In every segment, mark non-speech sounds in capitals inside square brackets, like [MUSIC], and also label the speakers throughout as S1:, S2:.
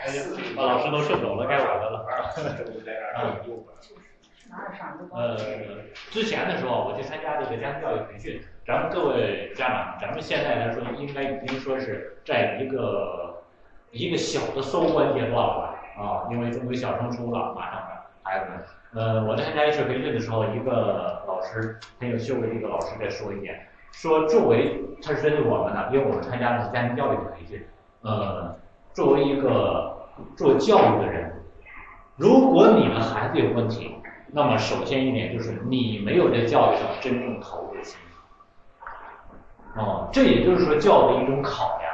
S1: 哎呀，老师都顺走了，该我的了。呃，之前的时候我去参加这个家庭教育培训，咱们各位家长，咱们现在来说应该已经说是在一个一个小的收官阶段了啊，因为终于小升初了，马上孩子们。呃，我在参加一次培训的时候，一个老师很有修为的一个老师在说一点，说作为他是针对我们的，因为我们参加的是家庭教育的培训，呃，作为一个做教育的人，如果你们孩子有问题。那么首先一点就是你没有在教育上真正投入心，啊，这也就是说教育的一种考量，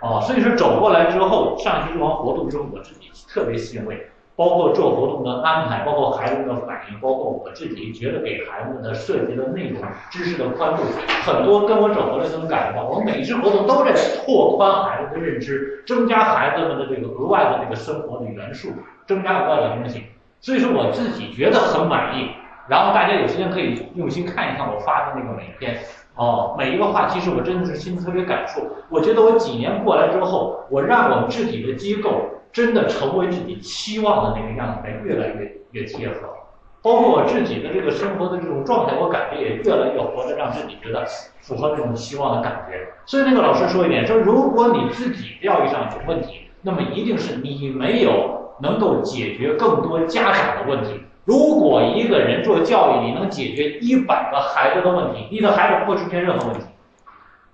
S1: 啊，所以说走过来之后，上去这帮活动之后，我自己特别欣慰，包括做活动的安排，包括孩子们的反应，包括我自己觉得给孩子们的涉及的内容、知识的宽度，很多跟我走过来都能感觉到，我每一次活动都在拓宽孩子的认知，增加孩子们的这个额外的这个生活的元素，增加额外的东西。所以说我自己觉得很满意，然后大家有时间可以用心看一看我发的那个美篇哦，每一个话其实我真的是心特别感触。我觉得我几年过来之后，我让我们自己的机构真的成为自己期望的那个样子，来越来越越贴合。包括我自己的这个生活的这种状态，我感觉也越来越活得让自己觉得符合这种期望的感觉。所以那个老师说一点，说如果你自己教育上有问题，那么一定是你没有。能够解决更多家长的问题。如果一个人做教育，你能解决一百个孩子的问题，你的孩子不会出现任何问题。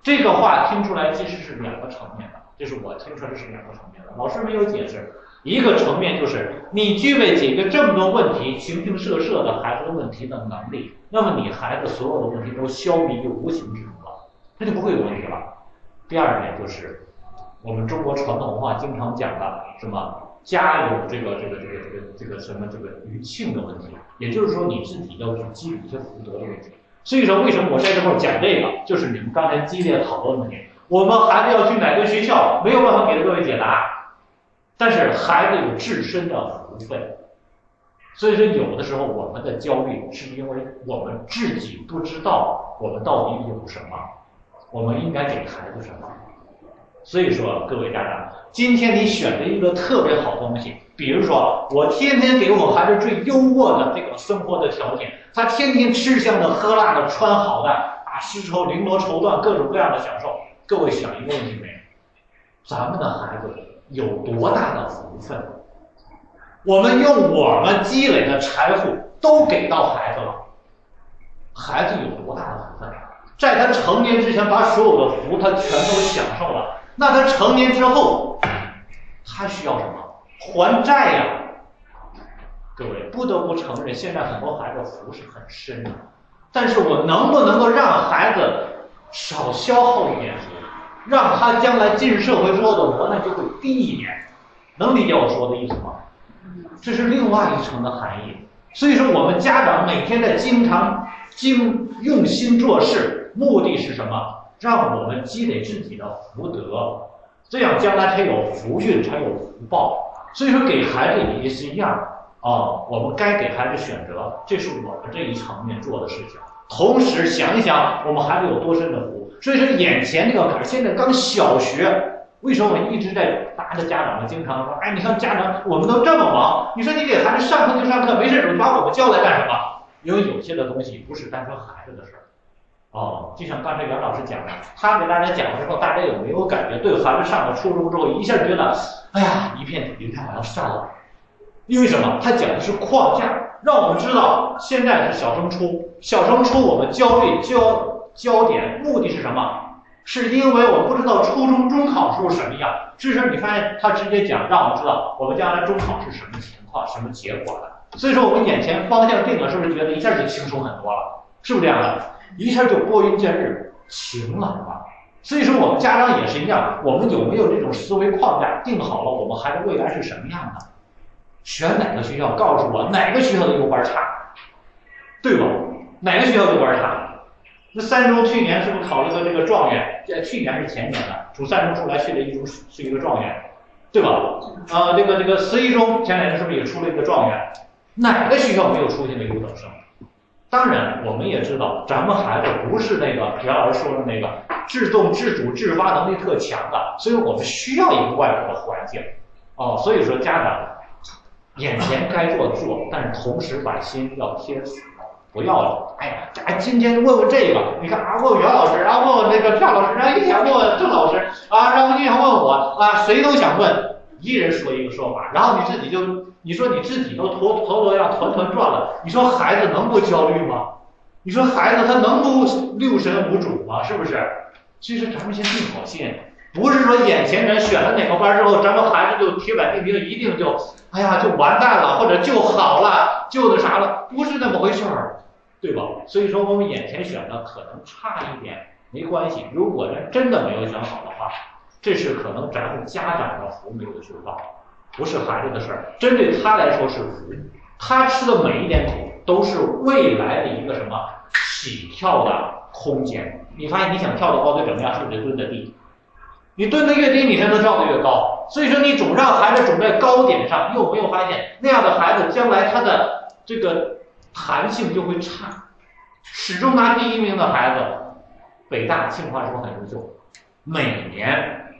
S1: 这个话听出来其实是两个层面的，就是我听出来是两个层面的。老师没有解释，一个层面就是你具备解决这么多问题、形形色色的孩子的问题的能力，那么你孩子所有的问题都消弭于无形之中了，那就不会有问题了。第二点就是，我们中国传统文化经常讲的什么？家有这个这个这个这个这个什么这个余庆的问题，也就是说你自己要去积累一些福德的问题。所以说，为什么我在这块讲这个，就是你们刚才激烈讨论的问题。我们孩子要去哪个学校，没有办法给各位解答，但是孩子有自身的福分。所以说，有的时候我们的焦虑是因为我们自己不知道我们到底有什么，我们应该给孩子什么。所以说，各位家长，今天你选择一个特别好东西，比如说，我天天给我孩子最优渥的这个生活的条件，他天天吃香的喝辣的穿好的啊，丝绸绫罗绸缎各种各样的享受。各位想一个问题没？咱们的孩子有多大的福分？我们用我们积累的财富都给到孩子了，孩子有多大的福分？在他成年之前，把所有的福他全都享受了。那他成年之后，他需要什么？还债呀！各位不得不承认，现在很多孩子福是很深的。但是我能不能够让孩子少消耗一点福，让他将来进社会之后的磨难就会低一点？能理解我说的意思吗？这是另外一层的含义。所以说，我们家长每天在经常经用心做事，目的是什么？让我们积累自己的福德，这样将来才有福运，才有福报。所以说，给孩子也是一样啊。我们该给孩子选择，这是我们这一层面做的事情。同时想一想，我们孩子有多深的湖。所以说，眼前这个坎儿，现在刚小学，为什么我一直在拉着家长们经常说，哎，你看家长，我们都这么忙，你说你给孩子上课就上课，没事你把我们叫来干什么？因为有些的东西不是单纯孩子的事儿。哦，就像刚才袁老师讲的，他给大家讲了之后，大家有没有感觉？对孩子上了初中之后，一下觉得，哎呀，一片云彩我要上了。因为什么？他讲的是框架，让我们知道现在是小升初，小升初我们焦虑焦焦点目的是什么？是因为我不知道初中中考时候什么样。至少你发现他直接讲，让我们知道我们将来中考是什么情况、什么结果的。所以说我们眼前方向定了，是不是觉得一下就轻松很多了？是不是这样的？一下就拨云见日，晴朗了。所以说，我们家长也是一样，我们有没有这种思维框架定好了？我们孩子未来是什么样的？选哪个学校？告诉我哪个学校的优班差，对吧？哪个学校优班差？那三中去年是不是考了个这个状元？在去年是前年的，从三中出来去了一中是一个状元，对吧？啊，这个这个十一中前两年是不是也出了一个状元？哪个学校没有出现的优等生？当然，我们也知道，咱们孩子不是那个袁老师说的那个自动自主自发能力特强的，所以我们需要一个外部的环境。哦，所以说家长眼前该做做，但是同时把心要贴死，不要哎呀，哎今天问问这个，你看啊问问袁老师，然后问问那个赵老师，然后一天问问郑老师啊，然后一天问我啊，谁都想问，一人说一个说法，然后你自己就你说你自己都头头都要团团转了，你说孩子能不焦虑吗？你说孩子他能不六神无主吗？是不是？其实咱们先定好心。不是说眼前人选了哪个班之后，咱们孩子就铁板钉钉，一定就，哎呀，就完蛋了，或者就好了，就那啥了，不是那么回事儿，对吧？所以说我们眼前选的可能差一点，没关系。如果人真的没有选好的话，这是可能咱们家长的福没有修到，不是孩子的事儿。针对他来说是福，他吃的每一点苦都是未来的一个什么起跳的空间。你发现你想跳得高，得怎么样？是不是得蹲在地？你蹲的越低，你才能跳得越高。所以说，你总让孩子总在高点上，你有没有发现那样的孩子将来他的这个弹性就会差？始终拿第一名的孩子，北大、清华是不是很优秀？每年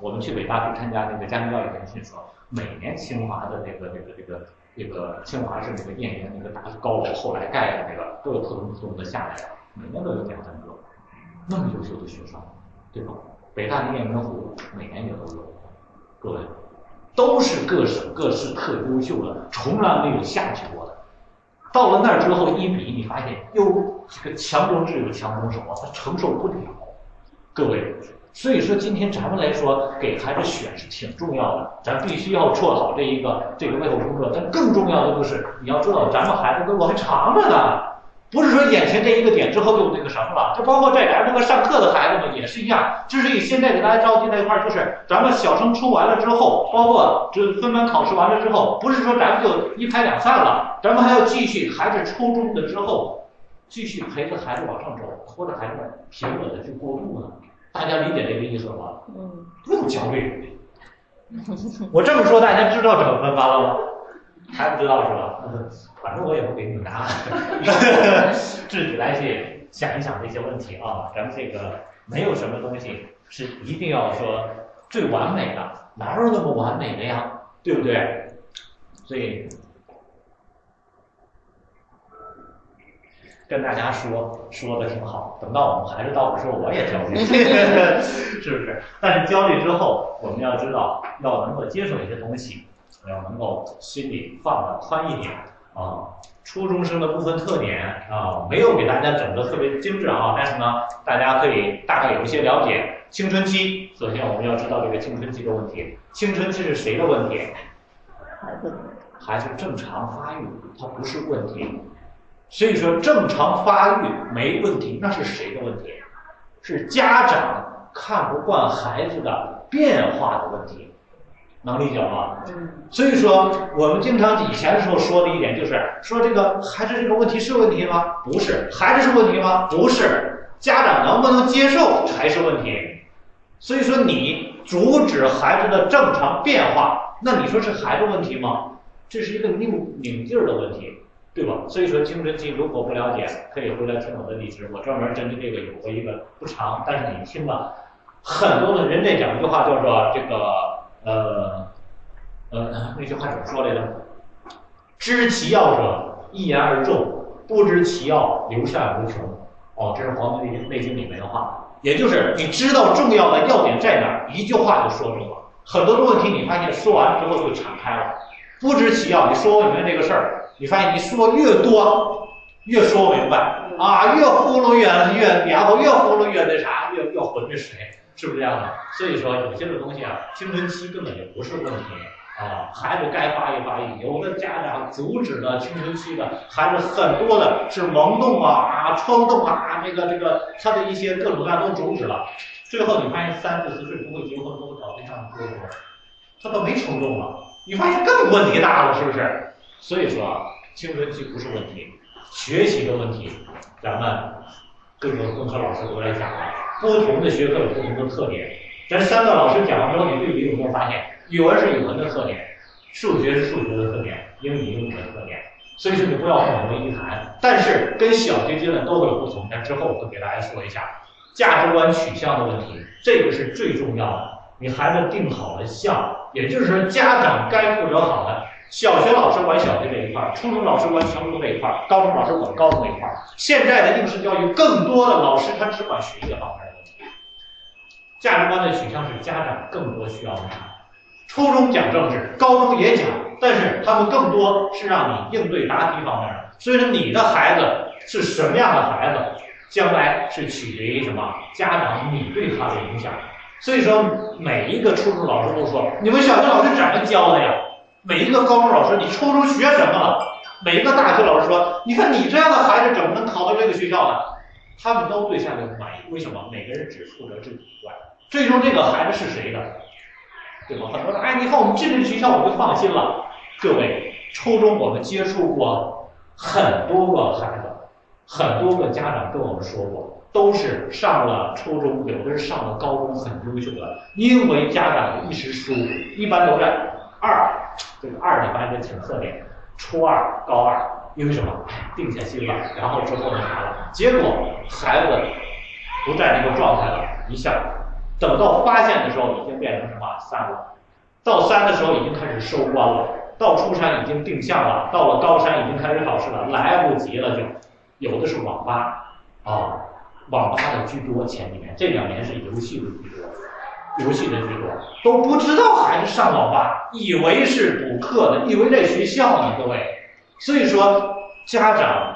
S1: 我们去北大去参加那个家庭教育培训，说每年清华的那个、那个、这个、这个清华是那个燕园那个大高楼后来盖的那个，都有扑通扑通的下来，每年都有两三个，那么优秀的学生，对吧？北大的雁门湖每年也都有，各位，都是各省各市特优秀的，从来没有下去过的。到了那儿之后一比，你发现哟，这个强中智有强中手啊，他承受不了。各位，所以说今天咱们来说给孩子选是挺重要的，咱必须要做好这一个这个背后工作。但更重要的就是你要知道，咱们孩子的路还长着呢。不是说眼前这一个点之后就那个什么了，就包括在咱这个上课的孩子们也是一样。之所以现在给大家着急在一块儿，就是咱们小升初完了之后，包括这分班考试完了之后，不是说咱们就一拍两散了，咱们还要继续孩子初中的之后，继续陪着孩子往上走，拖着孩子平稳的去过渡呢。大家理解这个意思了吗？嗯。不用焦虑。[LAUGHS] 我这么说，大家知道怎么分班了吗？还不知道是吧？反正我也不给你们答案，[LAUGHS] 自己来去想一想这些问题啊。咱们这个没有什么东西是一定要说最完美的，哪有那么完美的呀？对不对？所以跟大家说说的挺好，等到我们孩子到的时候，我也焦虑，[LAUGHS] 是不是？但是焦虑之后，我们要知道要能够接受一些东西。要能够心里放的宽一点啊，初中生的部分特点啊，没有给大家整的特别精致啊，但是呢，大家可以大概有一些了解。青春期，首先我们要知道这个青春期的问题。青春期是谁的问题？
S2: 孩子。
S1: 孩子正常发育，它不是问题。所以说正常发育没问题，那是谁的问题？是家长看不惯孩子的变化的问题。能理解吗？嗯，所以说我们经常以前的时候说的一点就是说这个孩子这个问题是问题吗？不是，孩子是问题吗？不是，家长能不能接受才是问题。所以说你阻止孩子的正常变化，那你说是孩子问题吗？这是一个拧拧劲儿的问题，对吧？所以说青春期如果不了解，可以回来听我的例子，我专门针对这个有过一个不长，但是你听了很多的人在讲一句话叫做这个。呃，呃，那句话怎么说来着？知其要者一言而中，不知其要留下无穷。哦，这是《黄帝内经》里面的话，也就是你知道重要的要点在哪儿，一句话就说住了。很多的问题你发现说完之后就敞开了。不知其要，你说不明白这个事儿，你发现你说越多，越说不明白啊，越呼噜越越然后越呼噜越那啥，越越浑越水。是不是这样的？所以说有些的东西啊，青春期根本就不是问题啊，孩子该发育发育。有的家长阻止了青春期的孩子，很多的是萌动啊啊冲动啊，这个这个他的一些各种各样都阻止了。最后你发现三四十岁不会结婚不会找对象的哥哥，他都没冲动了，你发现更问题大了，是不是？所以说啊，青春期不是问题，学习的问题，咱们各个工科老师都来讲了。不同的学科有不同的特点，咱三个老师讲完之后，你对比有没有发现？语文是语文的特点，数学是数学的特点，英语英语的特点。所以说你不要混为一谈。但是跟小学阶段都会有不同。那之后我会给大家说一下价值观取向的问题，这个是最重要的。你孩子定好了向，也就是说家长该负责好的，小学老师管小学这一块，初中老师管初中这一块，高中老师管高中这一块。现在的应试教育，更多的老师他只管学业方面，价值观的取向是家长更多需要的。初中讲政治，高中也讲，但是他们更多是让你应对答题方面的。所以说，你的孩子是什么样的孩子，将来是取决于什么？家长你对他的影响。所以说，每一个初中老师都说，你们小学老师怎么教的呀？每一个高中老师，你初中学什么了？每一个大学老师说，你看你这样的孩子怎么能考到这个学校呢？他们都对下面不满意。为什么？每个人只负责自己一块，最终这个孩子是谁的？对吧？很多人哎，你看我们进这个学校，我就放心了。各位，初中我们接触过很多个孩子，很多个家长跟我们说过，都是上了初中，有的是上了高中，很优秀的，因为家长一时疏忽，一般都在二，这个二里边一个挺特点，初二、高二，因为什么？定下心了，然后之后呢啥了？结果孩子不在那个状态了，一下。等到发现的时候，已经变成什么三了？到三的时候已经开始收官了，到初三已经定向了，到了高三已经开始考试了，来不及了就，有的是网吧啊，网吧的居多，前几年这两年是游戏的居多，游戏的居多，都不知道孩子上网吧，以为是补课的，以为在学校呢，各位，所以说家长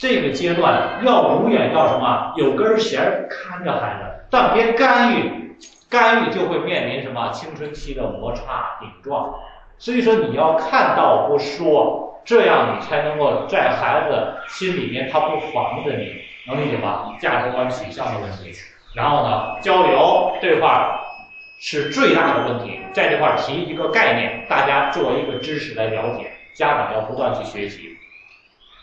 S1: 这个阶段要永远要什么，有根弦看着孩子。但别干预，干预就会面临什么青春期的摩擦顶撞。所以说你要看到不说，这样你才能够在孩子心里面他不防着你，能理解吗？价值观取向的问题。然后呢，交流这块是最大的问题，在这块提一个概念，大家做一个知识来了解。家长要不断去学习，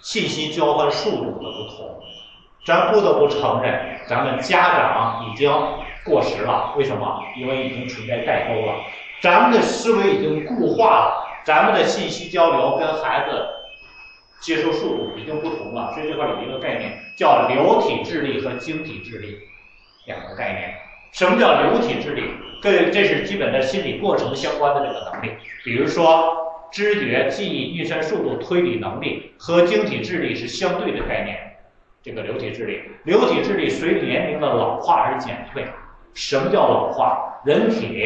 S1: 信息交换速度的不同。咱不得不承认，咱们家长已经过时了。为什么？因为已经存在代沟了。咱们的思维已经固化了，咱们的信息交流跟孩子接受速度已经不同了。所以这块有一个概念叫流体智力和晶体智力两个概念。什么叫流体智力？跟这是基本的心理过程相关的这个能力，比如说知觉、记忆、运算速度、推理能力和晶体智力是相对的概念。这个流体智力，流体智力随年龄的老化而减退。什么叫老化？人体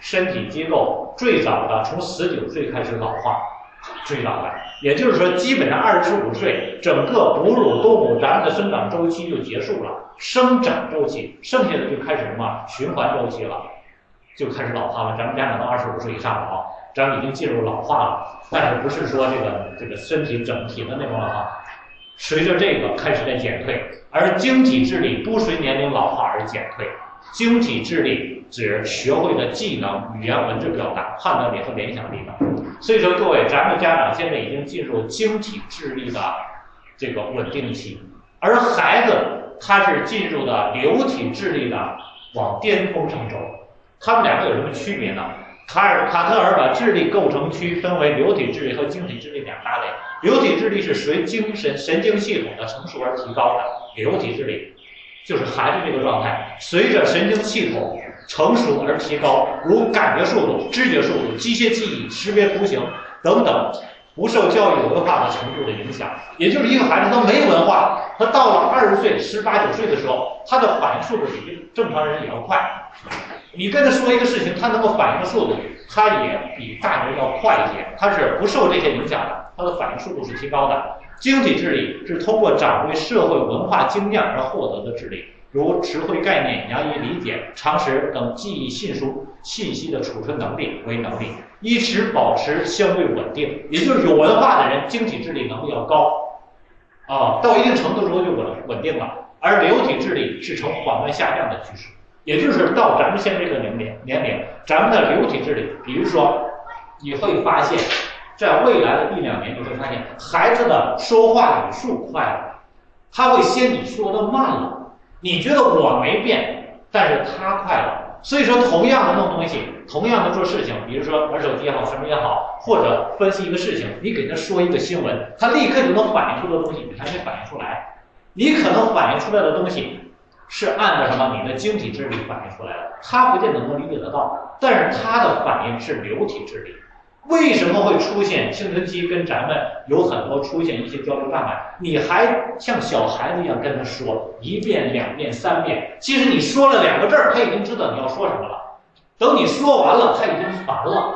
S1: 身体机构最早的从十九岁开始老化，最早的，也就是说，基本上二十五岁，整个哺乳动物咱们的生长周期就结束了，生长周期，剩下的就开始什么循环周期了，就开始老化了。咱们家长都二十五岁以上了啊，咱们已经进入老化了，但是不是说这个这个身体整体的那种老化。随着这个开始在减退，而晶体智力不随年龄老化而减退。晶体智力指学会的技能、语言、文字表达、判断力和联想力等。所以说，各位，咱们家长现在已经进入晶体智力的这个稳定期，而孩子他是进入的流体智力的往巅峰上走。他们两个有什么区别呢？卡尔卡特尔把智力构成区分为流体智力和晶体智力两大类。流体智力是随精神神经系统的成熟而提高的，流体智力就是孩子这个状态，随着神经系统成熟而提高，如感觉速度、知觉速度、机械记忆、识别图形等等，不受教育文化的程度的影响。也就是一个孩子他没文化，他到了二十岁、十八九岁的时候，他的反应速度比正常人也要快。你跟他说一个事情，他能够反应的速度，他也比大人要快一些，他是不受这些影响的。他的反应速度是提高的。晶体智力是通过掌握社会文化经验而获得的智力，如词汇概念、难以理解、常识等记忆信书信息的储存能力为能力，一直保持相对稳定。也就是有文化的人，晶体智力能力要高，啊，到一定程度之后就稳稳定了。而流体智力是呈缓慢下降的趋势，也就是到咱们现在这个年龄年龄，咱们的流体智力，比如说你会发现。在未来的一两年，你会发现孩子的说话语速快了，他会先你说的慢了。你觉得我没变，但是他快了。所以说，同样的弄东西，同样的做事情，比如说玩手机也好，什么也好，或者分析一个事情，你给他说一个新闻，他立刻就能反映出的东西，你还没反应出来。你可能反映出来的东西，是按照什么你的晶体智力反映出来的，他不见得能理解得到，但是他的反应是流体智力。为什么会出现青春期跟咱们有很多出现一些交流障碍？你还像小孩子一样跟他说一遍、两遍、三遍，其实你说了两个字儿，他已经知道你要说什么了。等你说完了，他已经烦了，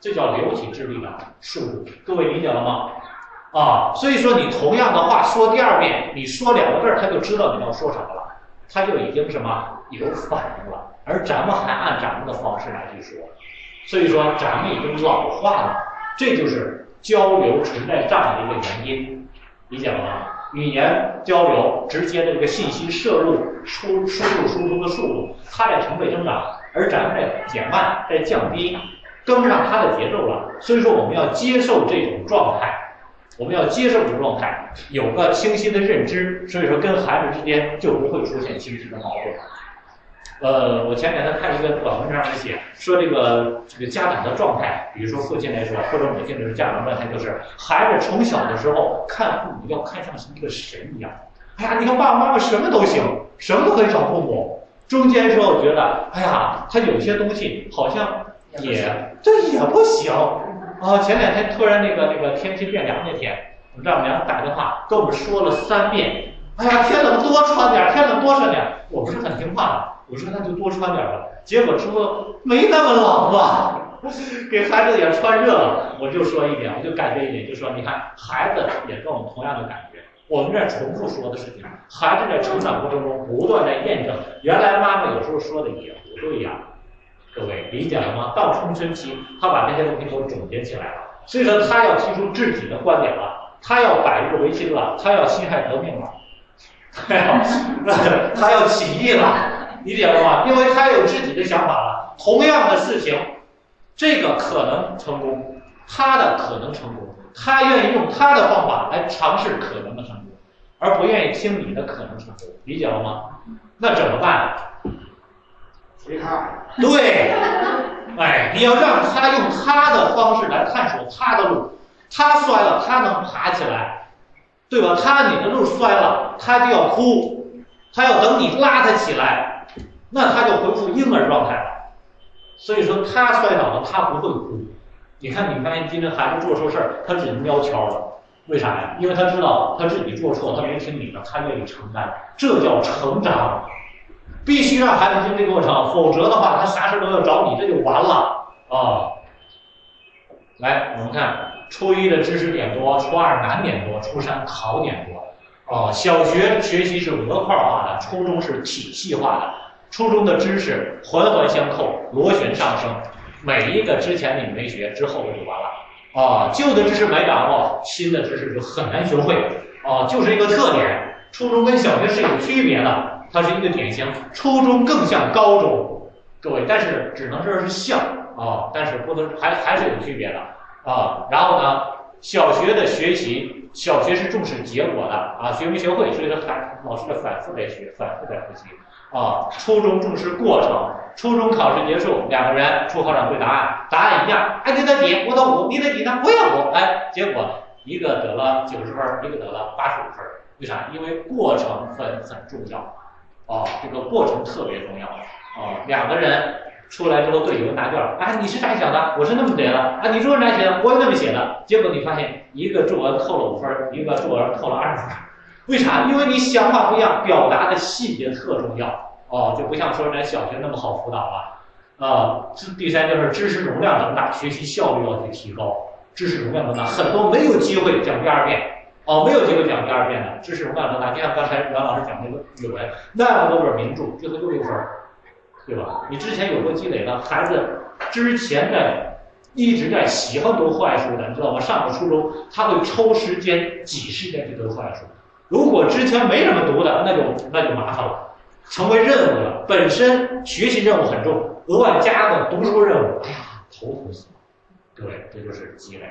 S1: 这叫流体智力的速度。各位理解了吗？啊，所以说你同样的话说第二遍，你说两个字儿，他就知道你要说什么了，他就已经什么有反应了。而咱们还按咱们的方式来去说。所以说，咱们已经老化了，这就是交流存在障碍的一个原因，理解了吗？语言交流直接的这个信息摄入、输输入、输出的速度，它在成倍增长，而咱们在减慢、在降低，跟不上它的节奏了。所以说，我们要接受这种状态，我们要接受这种状态，有个清晰的认知，所以说跟孩子之间就不会出现情绪的矛盾。呃，我前两天看一个短文章上写，说这个这个家长的状态，比如说父亲来说，或者母亲来说，家长状态就是孩子从小的时候看父母要看像一个神一样。哎呀，你看爸爸妈妈什么都行，什么都可以找父母。中间时候觉得，哎呀，他有些东西好像也这也不行啊。前两天突然那个那个天气变凉那天，我丈母娘打电话跟我们说了三遍，哎呀，天冷多穿点，天冷多穿点。我不是很听话。我说那就多穿点吧，结果之后没那么冷吧，[LAUGHS] 给孩子也穿热了。我就说一点，我就感觉一点，就说你看孩子也跟我们同样的感觉。我们这重复说的事情，孩子在成长过程中不断在验证，原来妈妈有时候说的也不对呀。各位理解了吗？到青春期，他把这些东西都总结起来了，所以说他要提出自己的观点了，他要百日维新了，他要辛亥革命了，[LAUGHS] 他要他要起义了。理解了吗？因为他有自己的想法了。同样的事情，这个可能成功，他的可能成功，他愿意用他的方法来尝试可能的成功，而不愿意听你的可能成功。理解了吗？那怎么办？
S2: 随他。
S1: 对，哎，你要让他用他的方式来探索他的路。他摔了，他能爬起来，对吧？他你的路摔了，他就要哭，他要等你拉他起来。那他就恢复婴儿状态了，所以说他摔倒了，他不会哭。你看，你发现今天孩子做错事儿，他只能喵悄了，为啥呀？因为他知道他自己做错，他没听你的，他愿意承担，这叫成长。必须让孩子经历过程，否则的话，他啥事都要找你，这就完了啊。来，我们看初一的知识点多，初二难点多，初三考点多。哦，小学学习是模块化的，初中是体系化的。初中的知识环环相扣，螺旋上升，每一个之前你没学，之后就完了啊。旧的知识没掌握，新的知识就很难学会啊，就是一个特点。初中跟小学是有区别的，它是一个典型。初中更像高中，各位，但是只能说是像啊，但是不能还还是有区别的啊。然后呢，小学的学习，小学是重视结果的啊，学没学会，所以说反老师的反复在学，反复在复习。啊，初中重视过程，初中考试结束，两个人出考场对答案，答案一样，哎，你得几？我得五，你得几呢？我也五，哎，结果一个得了九十分，一个得了八十五分，为啥？因为过程很很重要，啊，这个过程特别重要，啊，两个人出来之后对有人答卷，哎，你是咋想的？我是那么写的，啊，你作文咋写的？我也那么写的，结果你发现一个作文扣了五分，一个作文扣了二十分。为啥？因为你想法不一样，表达的细节特重要哦，就不像说咱小学那么好辅导了啊。第三就是知识容量增大，学习效率要去提高。知识容量增大，很多没有机会讲第二遍哦，没有机会讲第二遍的知识容量多大。就像刚才袁老师讲那个语文，那么多本名著，最后就六分，对吧？你之前有过积累的孩子，之前的一直在喜欢读课外书的，你知道吗？上了初中，他会抽时间挤时间去读课外书。如果之前没怎么读的，那就那就麻烦了，成为任务了。本身学习任务很重，额外加个读书任务，哎呀，头疼死了。对，这就是积累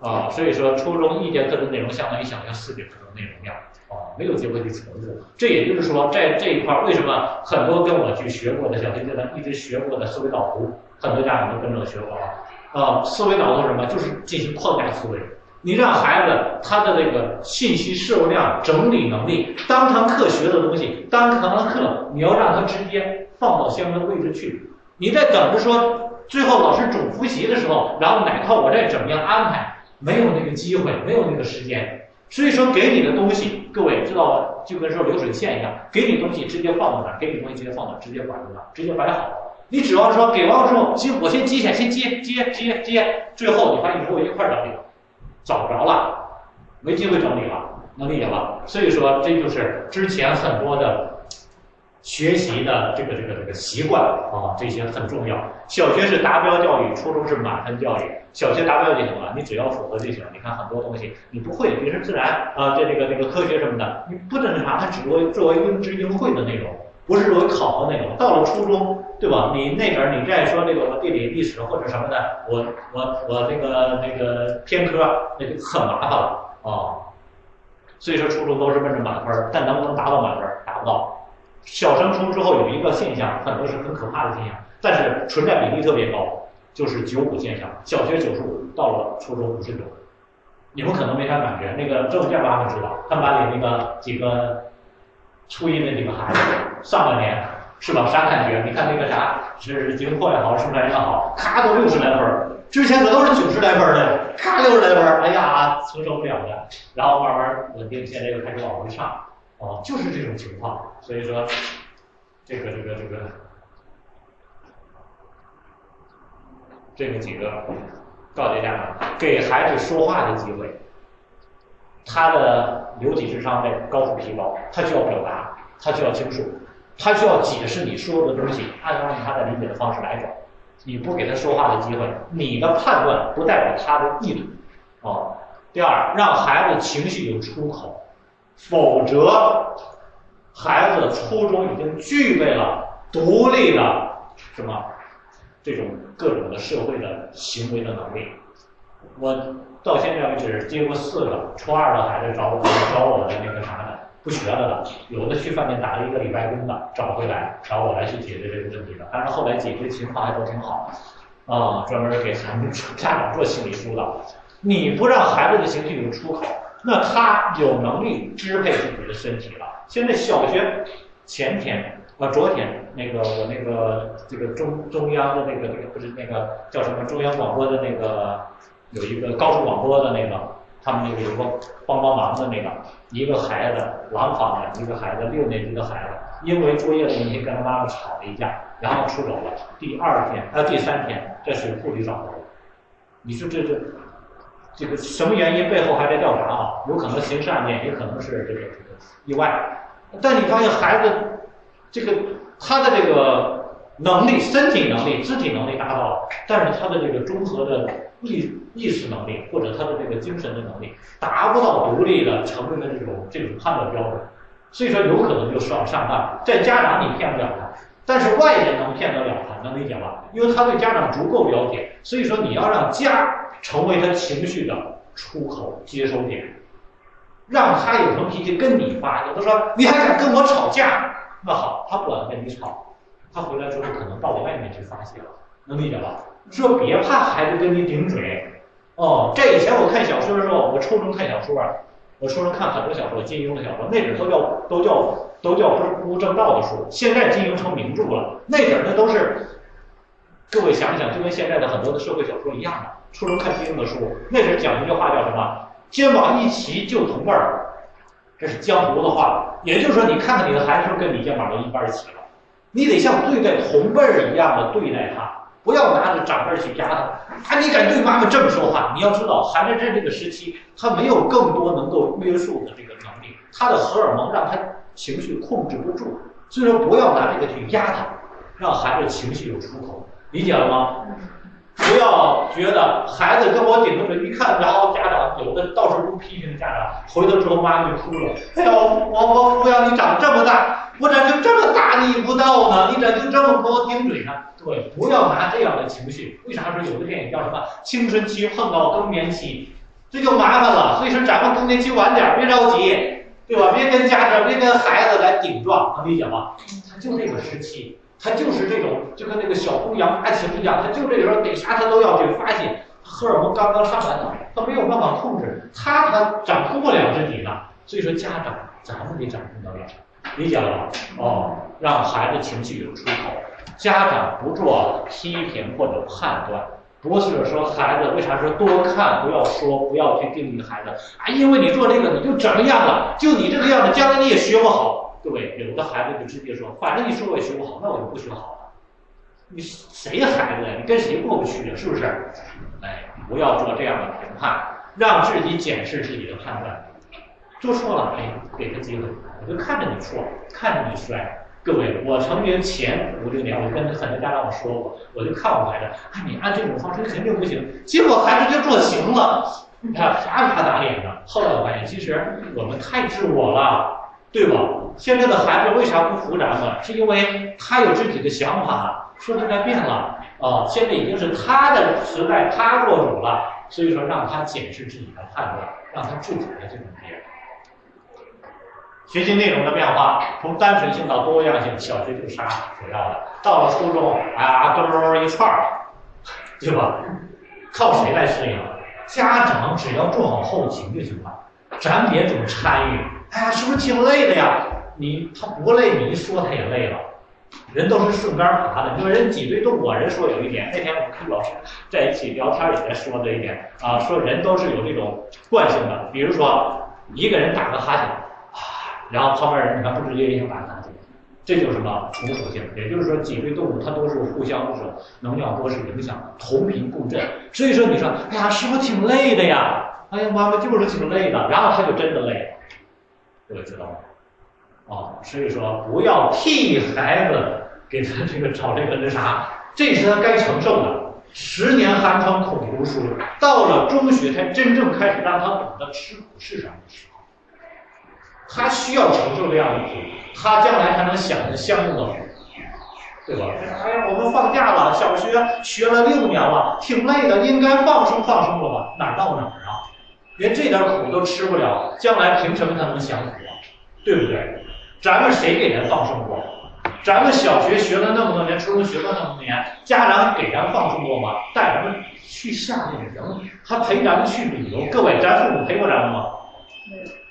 S1: 啊。所以说，初中一节课的内容相当于小学四节课的内容量啊，没有机会去重复。这也就是说，在这一块，为什么很多跟我去学过的小学阶段一直学过的思维导图，很多家长都跟着我学过啊。啊，思维导图什么？就是进行框架思维。你让孩子他的这个信息摄入量、整理能力，当堂课学的东西，当堂的课你要让他直接放到相关位置去。你在等着说最后老师总复习的时候，然后哪套我再怎么样安排，没有那个机会，没有那个时间。所以说给你的东西，各位知道吧？就跟说流水线一样，给你东西直接放到哪，给你东西直接放到，直接摆到哪，直接摆好。你指望说给完了之后，行，我先接下，先接接接接，最后你发现你和我一块整理，找不着了，没机会整理了，能理解吧？所以说这就是之前很多的。学习的这个这个这个习惯啊，这些很重要。小学是达标教育，初中是满分教育。小学达标就行了，你只要符合就行。你看很多东西你不会，比如说自然啊，这这个这个科学什么的，你不能啥，它只作为作为应知应会的内容，不是作为考核内容。到了初中，对吧？你那边你再说这个地理、历史或者什么的，我我我那个那个偏科，那就很麻烦了啊。所以说初中都是奔着满分，但能不能达到满分？达不到。小升初之后有一个现象，很多是很可怕的现象，但是存在比例特别高，就是九五现象。小学九十五，到了初中五十九。你们可能没啥感觉，那个郑建爸爸知道，他们班里那个几个初一那几个孩子，上半年是吧？啥感觉？你看那个啥，是经过也好，生产也好，咔都六十来分儿之前可都是九十来分儿的，咔六十来分儿哎呀，承受不了的。然后慢慢稳定，现在又开始往回上。哦，就是这种情况，所以说，这个这个这个，这个几个告诫家长，给孩子说话的机会，他的流体智商在高速提高，他需要表达，他需要倾诉，他需要解释你说的东西，按照他的理解的方式来走。你不给他说话的机会，你的判断不代表他的意图。哦，第二，让孩子情绪有出口。否则，孩子初中已经具备了独立的什么这种各种的社会的行为的能力。我到现在为止接过四个初二的孩子找我找我的那个啥的不学了的，有的去饭店打了一个礼拜工的找回来找我来去解决这个问题的，但是后来解决情况还都挺好啊，专门给孩子 [LAUGHS] 家长做心理疏导。你不让孩子的情绪有出口。那他有能力支配自己的身体了。现在小学前天啊，昨天那个我那个这个中中央的那个那个不是那个叫什么中央广播的那个有一个高速广播的那个，他们那个有个帮帮忙的那个一个孩子廊坊的一个孩子六年级的孩子，因为作业的问题跟他妈妈吵了一架，然后出走了。第二天啊第三天在水库里找着了。你说这这？这个什么原因背后还在调查啊？有可能刑事案件，也可能是这个意外。但你发现孩子这个他的这个能力、身体能力、肢体能力达到了，但是他的这个综合的意意识能力或者他的这个精神的能力达不到独立的成人的这种这种判断标准，所以说有可能就上上当。在家长你骗不了他，但是外人能骗得了他，能理解吧？因为他对家长足够了解，所以说你要让家。成为他情绪的出口接收点，让他有什么脾气跟你发。有的说你还敢跟我吵架？那好，他不敢跟你吵，他回来之后可能到外面去发泄了，能理解吧？说别怕孩子跟你顶嘴。哦，这以前我看小说的时候，我初中看小说，我初中看很多小说，金庸的小说，那阵都叫都叫都叫不不正道的书。现在金庸成名著了，那阵那都是。各位想想，就跟现在的很多的社会小说一样的。初中看金庸的书，那时候讲一句话叫什么？肩膀一齐就同辈儿，这是江湖的话。也就是说，你看看你的孩子是不是跟你肩膀都一般齐了？你得像对待同辈儿一样的对待他，不要拿着长辈去压他。啊，你敢对妈妈这么说话？你要知道，孩子在这个时期，他没有更多能够约束的这个能力，他的荷尔蒙让他情绪控制不住。所以说，不要拿这个去压他，让孩子情绪有出口。理解了吗？不要觉得孩子跟我顶着嘴，一看，然后家长有的到处都批评家长，回头之后妈就哭了。哎呦，我我抚养你长这么大，我咋就这么大逆不道呢？你咋就这么跟我顶嘴呢？对，不要拿这样的情绪。为啥说有的电影叫什么青春期碰到更年期，这就麻烦了。所以说咱们更年期晚点，别着急，对吧？别跟家长，别跟孩子来顶撞，能理解吗？他就这个时期。他就是这种，就跟那个小姑羊发情一样，他就这时候逮啥他都要去发泄。荷尔蒙刚刚上来呢，他没有办法控制，他他掌控不了自己呢。所以说家长咱们得掌控得了，理解了吧？哦，让孩子情绪有出口，家长不做批评或者判断。不是说孩子为啥说多看不要说不要去定义孩子啊？因为你做这个你就怎么样了？就你这个样子，将来你也学不好。各位，有的孩子就直接说，反正你说我也学不好，那我就不学好了。你谁孩子呀？你跟谁过不去呀？是不是？哎，不要做这样的评判，让自己检视自己的判断。做错了，哎，给个机会，我就看着你错，看着你摔。各位，我曾经前五六年，我跟很多家长我说过，我就看我孩子，哎，你按这种方式肯定不行，结果孩子就做行了，你看啪啪打脸的。后来我发现，其实我们太自我了，对吧？现在的孩子为啥不服咱们？是因为他有自己的想法，说时代变了啊，现在已经是他的时代，他做主了，所以说让他检视自己的判断，让他自主的这种变。学习内容的变化，从单纯性到多样性，小学就啥主要的，到了初中啊，兜一串儿，对吧？靠谁来适应？家长只要做好后勤就行了，咱别总参与。哎呀，是不是挺累的呀？你他不累，你一说他也累了。人都是顺杆爬的，你说人脊椎动过，人说有一点。那天我们跟老师在一起聊天也在说这一点啊，说人都是有这种惯性的，比如说一个人打个哈欠。啊然后旁边人你看不直接影响打个哈欠，这就是什么从属性？也就是说脊椎动物它都是互相这种能量波是影响，同频共振。所以说你说，哎呀，是不是挺累的呀？哎呀，妈妈就是挺累的。然后他就真的累了，各位知道吗？哦，所以说不要替孩子给他这个找这个那啥，这是他该承受的。十年寒窗苦读书，到了中学才真正开始让他懂得吃苦是什么时候。他需要承受这样的苦，他将来才能享受相应的福，对吧？哎，我们放假了，小学学了六年了，挺累的，应该放松放松了吧？哪到哪儿啊？连这点苦都吃不了，将来凭什么他能享福啊？对不对？咱们谁给人放生过？咱们小学学了那么多年，初中学了那么多年，家长给咱放生过吗？带咱们去夏令营，还陪咱们去旅游，各位，咱父母陪过咱们吗？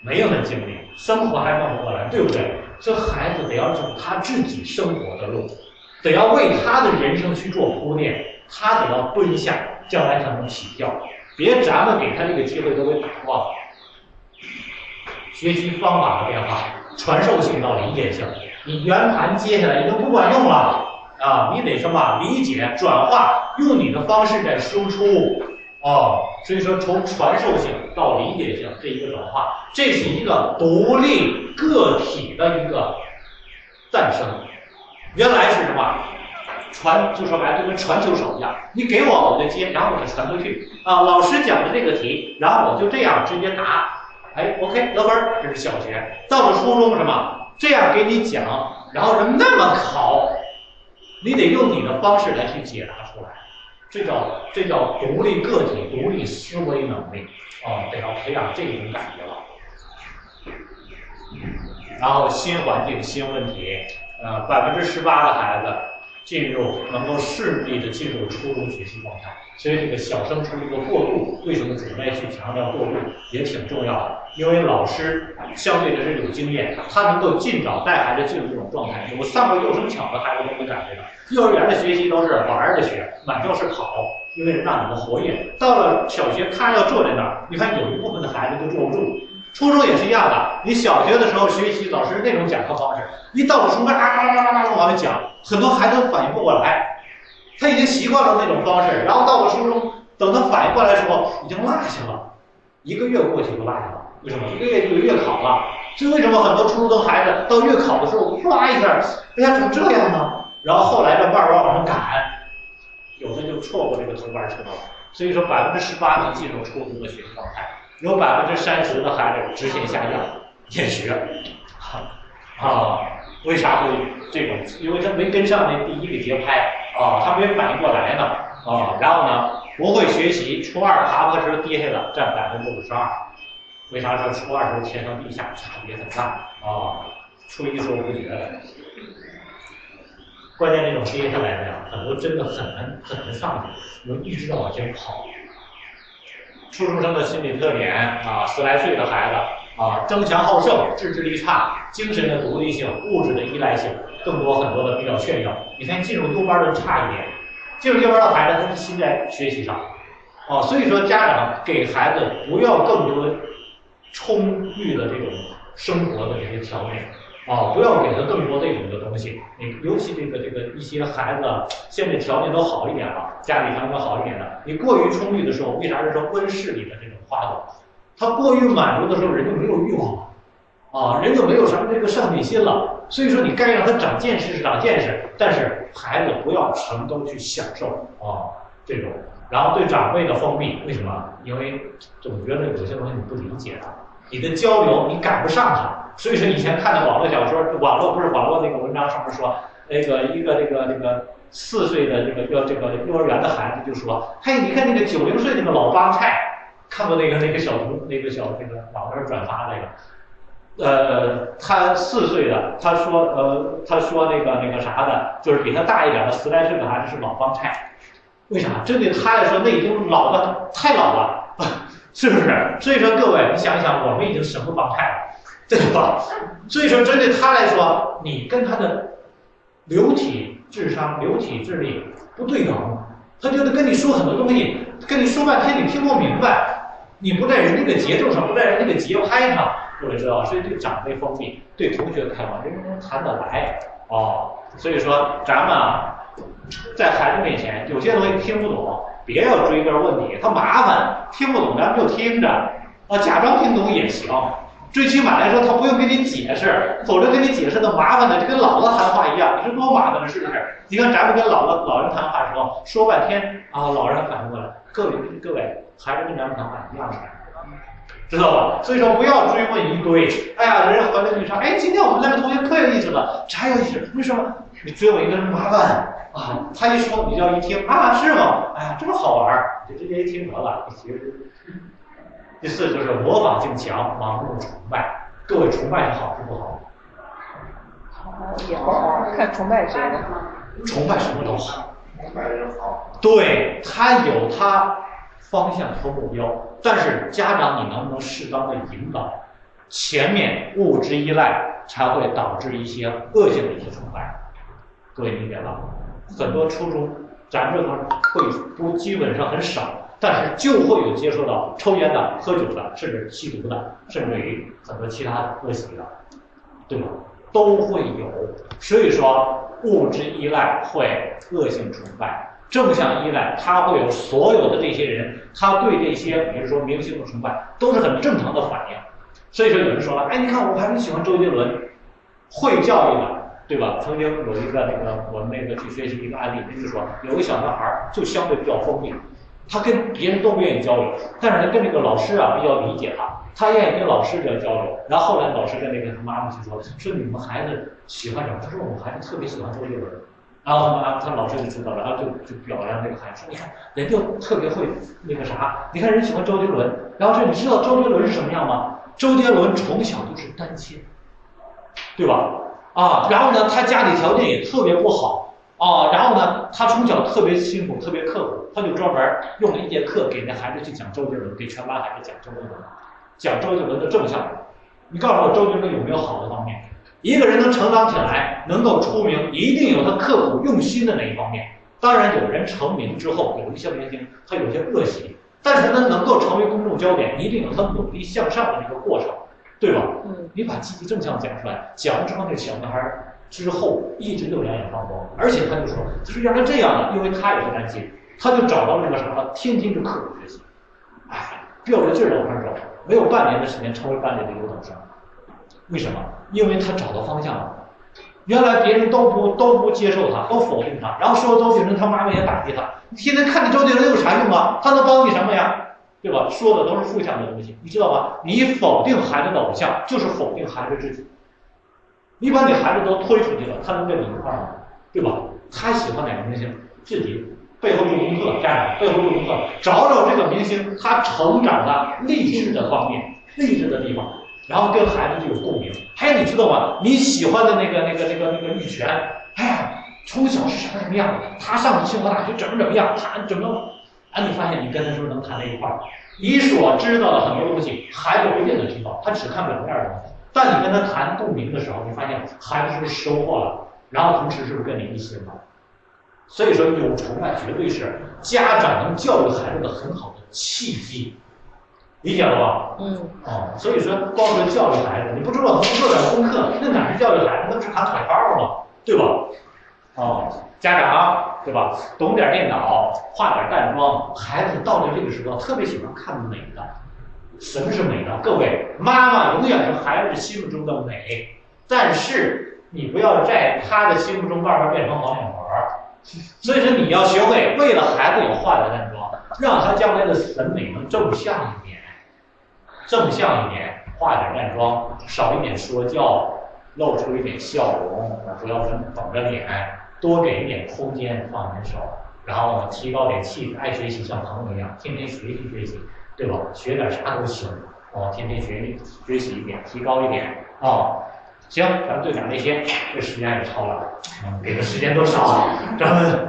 S1: 没有没那经历，生活还弄不过来，对不对？这孩子得要走他自己生活的路，得要为他的人生去做铺垫，他得要蹲下，将来才能起跳。别咱们给他这个机会都给打断了。学习方法的变化，传授性到理解性，你圆盘接下来已经不管用了啊！你得什么理解转化，用你的方式在输出。哦，所以说从传授性到理解性这一个转化，这是一个独立个体的一个诞生。原来是什么？传就说白了就跟传球手一样，你给我我就接，然后我就传出去。啊，老师讲的这个题，然后我就这样直接答。哎，OK 得分，这是小学。到了初中什么？这样给你讲，然后是那么考，你得用你的方式来去解答出来。这叫这叫独立个体、独立思维能力啊，得要培养这种感觉了。然后新环境、新问题，呃，百分之十八的孩子进入能够顺利的进入初中学习状态。所以这个小升初一个过渡，为什么准备去强调过渡也挺重要的？因为老师相对的是有经验，他能够尽早带孩子进入这种状态。我上过幼升小的孩子都没感觉到，幼儿园的学习都是玩着学，满教室跑，因为让你们活跃。到了小学，他要坐在那儿，你看有一部分的孩子就坐不住。初中也是一样的，你小学的时候学习老师那种讲课方式，一到了初中啊啦啦啦啦啦往里讲，很多孩子反应不过来。他已经习惯了那种方式，然后到了初中，等他反应过来的时候，已经落下了，一个月过去就落下了。为什么？一个月就有月考了。这为什么很多初中的孩子到月考的时候，唰一下，哎呀，怎么这样呢？然后后来就慢慢往上赶，有的就错过这个头班车了。所以说，百分之十八能进入初中的学习状态，有百分之三十的孩子直线下降，厌学。啊，为啥会这种？因为他没跟上那第一个节拍啊，他没反应过来呢啊。然后呢，不会学习，初二爬坡时跌下了，占百分之五十二。为啥说初二时候天上地下差别很大啊？初一时候不觉得，关键那种跌下来的呀，很多真的很难很难上去，能一直往前跑初中生的心理特点啊，十来岁的孩子啊，争强好胜，自制力差，精神的独立性，物质的依赖性更多很多的比较炫耀。你看进入优班的差一点，进入优班的孩子他是心在学习上，啊，所以说家长给孩子不要更多充裕的这种生活的这些条件。啊，不要给他更多这种的东西。你尤其这个这个一些孩子，现在条件都好一点了，家里条件好一点的，你过于充裕的时候，为啥是说温室里的这种花朵？他过于满足的时候，人就没有欲望了，啊，人就没有什么这个上进心了。所以说，你该让他长见识是长见识，但是孩子不要什么都去享受啊这种。然后对长辈的封闭，为什么？因为总觉得有些东西你不理解他，你的交流你赶不上他。所以说，以前看的网络小说，网络不是网络那个文章上面说，那个一个这个这个四岁的这个要这个幼儿园的孩子就说，嘿，你看那个九零岁那个老帮菜，看过那个那个小图那个小那个网上转发那个，呃，他四岁的，他说呃他说那个那个啥的，就是比他大一点的十来岁的孩子是老帮菜，为啥？针对他来说，那已经老的太老了，是不是？所以说各位，你想一想，我们已经什么帮派了？对吧？所以说，针对他来说，你跟他的流体智商、流体智力不对等，他觉得跟你说很多东西，跟你说半天你听不明白，你不在人家的节奏上，不在人家的节拍上，各位知道所以对长辈封闭，对同学开放，人人能谈得来哦。所以说，咱们啊，在孩子面前有些东西听不懂，别要追根问底，他麻烦，听不懂咱们就听着啊，假装听懂也行。最起码来说，他不用给你解释，否则给你解释的麻烦的就跟姥姥谈话一样，你说多麻烦的，是不是？你看咱们跟姥姥老人谈话的时候，说半天啊，老人反应过来，各位各位，还是跟咱们谈话一样的，知道吧？所以说不要追问一堆，哎呀，人家回来就说，哎，今天我们那个同学可有意思了，啥有意思？为什么？你追我一个人麻烦啊，他一说，你要一听啊，是吗？哎呀，这么好玩，就直接一听得了，其实。第四就是模仿性强，盲目崇拜。各位，崇拜是好是不好？
S3: 好也不好，看崇拜谁的。
S1: 崇拜什么都好。
S2: 崇拜人好。
S1: 对他有他方向和目标，但是家长你能不能适当的引导？前面物质依赖才会导致一些恶性的一些崇拜。各位理解吧？很多初中咱这块会不基本上很少。但是就会有接触到抽烟的、喝酒的，甚至吸毒的，甚至于很多其他恶习的，对吧？都会有。所以说，物质依赖会恶性崇拜，正向依赖他会有所有的这些人，他对这些比如说明星的崇拜都是很正常的反应。所以说有人说了，哎，你看我还是喜欢周杰伦，会教育的，对吧？曾经有一个那个我们那个去学习一个案例，就是说有个小男孩就相对比较封闭。他跟别人都不愿意交流，但是他跟那个老师啊比较理解他，他愿意跟老师这样交流。然后后来老师跟那个他妈妈去说，说你们孩子喜欢什么？他说我们孩子特别喜欢周杰伦。然后他妈他老师就知道了，然后就就表扬那个孩子说，你看人就特别会那个啥，你看人喜欢周杰伦。然后说你知道周杰伦是什么样吗？周杰伦从小就是单亲，对吧？啊，然后呢，他家里条件也特别不好。啊，然后呢，他从小特别辛苦，特别刻苦，他就专门用了一节课给那孩子去讲周杰伦，给全班孩子讲周杰伦，讲周杰伦的正向。你告诉我，周杰伦有没有好的方面？一个人能成长起来，能够出名，一定有他刻苦用心的那一方面。当然，有人成名之后，有一些明星他有些恶习，但是他能够成为公众焦点，一定有他努力向上的一个过程，对吧？
S3: 嗯。
S1: 你把积极正向讲出来，讲完之后，那小男孩。之后一直就两眼放光，而且他就说，他说原来这样的，因为他也是担心，他就找到那个什么，天天就刻苦学习，哎，吊着劲儿往上走，没有半年的时间成为班里的优等生，为什么？因为他找到方向了。原来别人都不都不接受他，都否定他，然后说周杰伦他妈妈也打击他，你天天看着周杰伦有啥用啊？他能帮你什么呀？对吧？说的都是负向的东西，你知道吧？你否定孩子的偶像，就是否定孩子自己。你把你孩子都推出去了，他能跟你一块儿吗？对吧？他喜欢哪个明星，自己背后做功课，家长背后做功课，找找这个明星他成长的励志的方面、励志的地方，然后跟孩子就有共鸣。还有你知道吗？你喜欢的那个、那个、那个、那个玉泉，哎呀，从小是什么什么样的？他上清华大学怎么怎么样？他怎么？啊，你发现你跟他是不是能谈在一块儿？你所知道的很多东西，孩子不一定能知道，他只看表面的东西。但你跟他谈共鸣的时候，你发现孩子是不是收获了，然后同时是不是跟你一心了？所以说，有崇拜绝对是家长能教育孩子的很好的契机，理解了吧？
S3: 嗯，
S1: 哦，所以说光说教育孩子，你不知道不做点功课，那哪是教育孩子，那不是喊口号吗？对吧？哦，家长对吧？懂点电脑，化点淡妆，孩子到了这个时候特别喜欢看美的。什么是美呢？各位，妈妈永远是孩子心目中的美，但是你不要在他的心目中慢慢变成黄脸婆。所以说你要学会，为了孩子也化点淡妆，让他将来的审美能正向一点，正向一点，化点淡妆，少一点说教，露出一点笑容，不要总绷着脸，多给一点空间放人手，然后提高点气质，爱学习像朋友一样，天天学习学习，对吧？学点啥都行，哦，天天学学习一点，提高一点，哦。行，咱们就讲这些，这时间也超了，给的时间多少了？咱们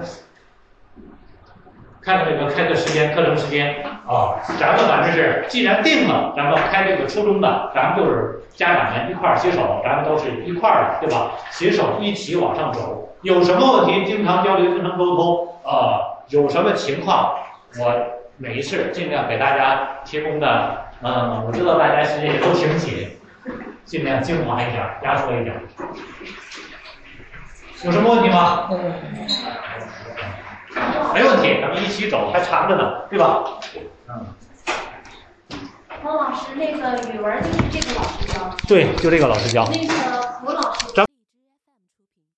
S1: 看看这个开课时间、课程时间啊，咱们反正是既然定了，咱们开这个初中的，咱们就是家长们一块儿携手，咱们都是一块儿的，对吧？携手一起往上走，有什么问题经常交流、经常沟通啊，有什么情况，我每一次尽量给大家提供的，嗯，我知道大家时间也都挺紧。尽量精华一点，压缩一点。有什么问题吗？没问题，咱们一起走，还长着呢，对吧？嗯。
S4: 王老师，那个语文就是这个老师教。
S1: 对，就这个老师教。
S4: 那个胡老师。